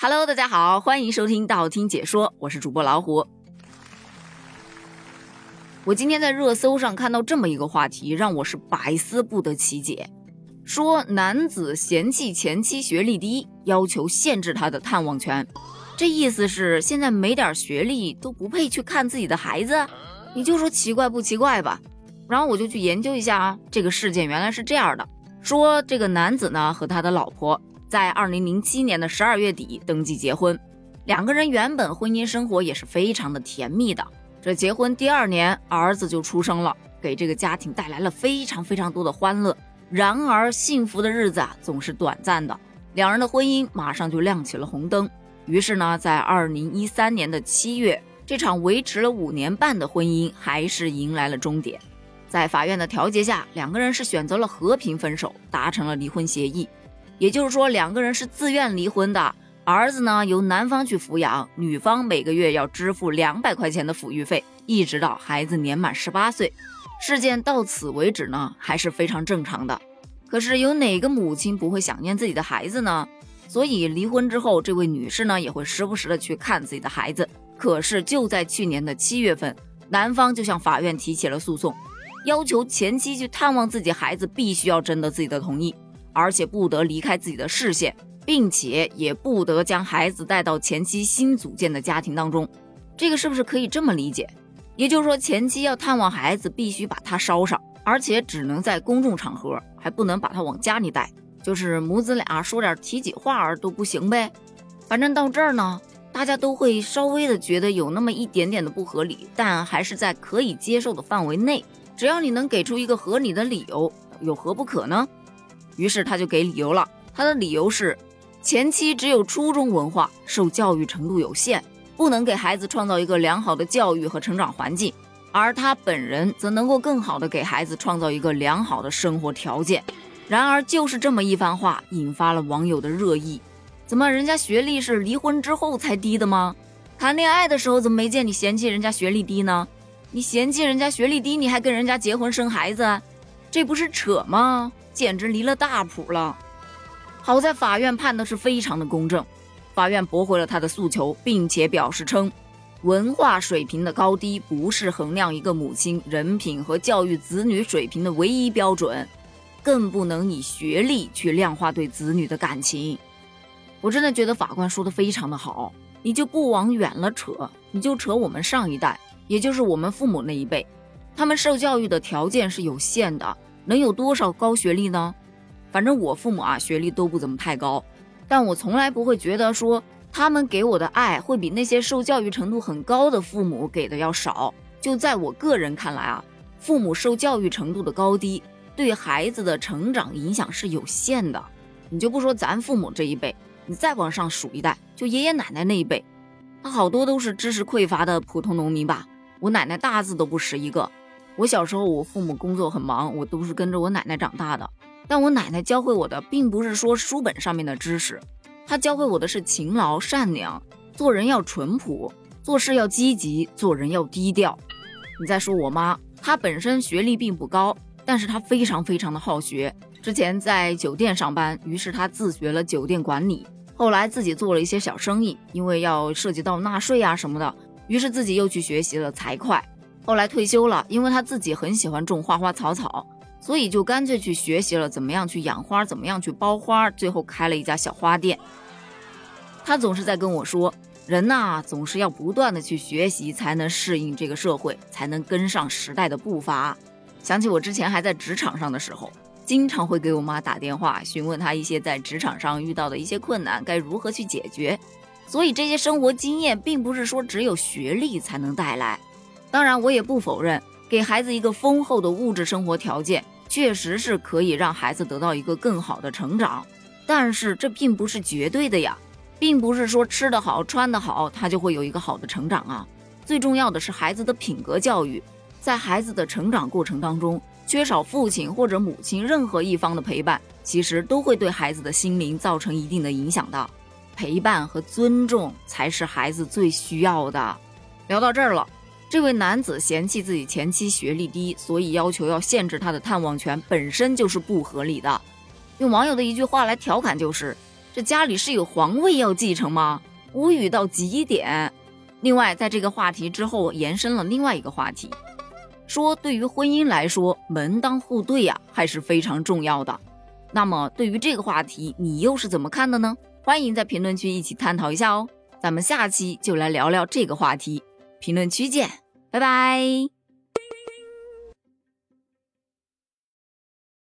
Hello，大家好，欢迎收听道听解说，我是主播老虎。我今天在热搜上看到这么一个话题，让我是百思不得其解。说男子嫌弃前妻学历低，要求限制他的探望权。这意思是现在没点学历都不配去看自己的孩子？你就说奇怪不奇怪吧？然后我就去研究一下啊，这个事件原来是这样的：说这个男子呢和他的老婆。在二零零七年的十二月底登记结婚，两个人原本婚姻生活也是非常的甜蜜的。这结婚第二年，儿子就出生了，给这个家庭带来了非常非常多的欢乐。然而，幸福的日子啊总是短暂的，两人的婚姻马上就亮起了红灯。于是呢，在二零一三年的七月，这场维持了五年半的婚姻还是迎来了终点。在法院的调解下，两个人是选择了和平分手，达成了离婚协议。也就是说，两个人是自愿离婚的。儿子呢由男方去抚养，女方每个月要支付两百块钱的抚育费，一直到孩子年满十八岁。事件到此为止呢，还是非常正常的。可是有哪个母亲不会想念自己的孩子呢？所以离婚之后，这位女士呢也会时不时的去看自己的孩子。可是就在去年的七月份，男方就向法院提起了诉讼，要求前妻去探望自己孩子，必须要征得自己的同意。而且不得离开自己的视线，并且也不得将孩子带到前妻新组建的家庭当中。这个是不是可以这么理解？也就是说，前妻要探望孩子，必须把他捎上，而且只能在公众场合，还不能把他往家里带。就是母子俩说点体己话儿都不行呗。反正到这儿呢，大家都会稍微的觉得有那么一点点的不合理，但还是在可以接受的范围内。只要你能给出一个合理的理由，有何不可呢？于是他就给理由了，他的理由是，前妻只有初中文化，受教育程度有限，不能给孩子创造一个良好的教育和成长环境，而他本人则能够更好的给孩子创造一个良好的生活条件。然而，就是这么一番话，引发了网友的热议。怎么人家学历是离婚之后才低的吗？谈恋爱的时候怎么没见你嫌弃人家学历低呢？你嫌弃人家学历低，你还跟人家结婚生孩子，这不是扯吗？简直离了大谱了！好在法院判的是非常的公正，法院驳回了他的诉求，并且表示称，文化水平的高低不是衡量一个母亲人品和教育子女水平的唯一标准，更不能以学历去量化对子女的感情。我真的觉得法官说的非常的好，你就不往远了扯，你就扯我们上一代，也就是我们父母那一辈，他们受教育的条件是有限的。能有多少高学历呢？反正我父母啊，学历都不怎么太高，但我从来不会觉得说他们给我的爱会比那些受教育程度很高的父母给的要少。就在我个人看来啊，父母受教育程度的高低对孩子的成长影响是有限的。你就不说咱父母这一辈，你再往上数一代，就爷爷奶奶那一辈，他好多都是知识匮乏的普通农民吧？我奶奶大字都不识一个。我小时候，我父母工作很忙，我都是跟着我奶奶长大的。但我奶奶教会我的，并不是说书本上面的知识，她教会我的是勤劳、善良，做人要淳朴，做事要积极，做人要低调。你再说我妈，她本身学历并不高，但是她非常非常的好学。之前在酒店上班，于是她自学了酒店管理，后来自己做了一些小生意，因为要涉及到纳税啊什么的，于是自己又去学习了财会。后来退休了，因为他自己很喜欢种花花草草，所以就干脆去学习了怎么样去养花，怎么样去包花，最后开了一家小花店。他总是在跟我说，人呐，总是要不断的去学习，才能适应这个社会，才能跟上时代的步伐。想起我之前还在职场上的时候，经常会给我妈打电话，询问她一些在职场上遇到的一些困难该如何去解决。所以这些生活经验，并不是说只有学历才能带来。当然，我也不否认，给孩子一个丰厚的物质生活条件，确实是可以让孩子得到一个更好的成长。但是这并不是绝对的呀，并不是说吃得好、穿得好，他就会有一个好的成长啊。最重要的是孩子的品格教育，在孩子的成长过程当中，缺少父亲或者母亲任何一方的陪伴，其实都会对孩子的心灵造成一定的影响的。陪伴和尊重才是孩子最需要的。聊到这儿了。这位男子嫌弃自己前妻学历低，所以要求要限制他的探望权，本身就是不合理的。用网友的一句话来调侃就是：这家里是有皇位要继承吗？无语到极点。另外，在这个话题之后，延伸了另外一个话题，说对于婚姻来说，门当户对呀还是非常重要的。那么，对于这个话题，你又是怎么看的呢？欢迎在评论区一起探讨一下哦。咱们下期就来聊聊这个话题，评论区见，拜拜。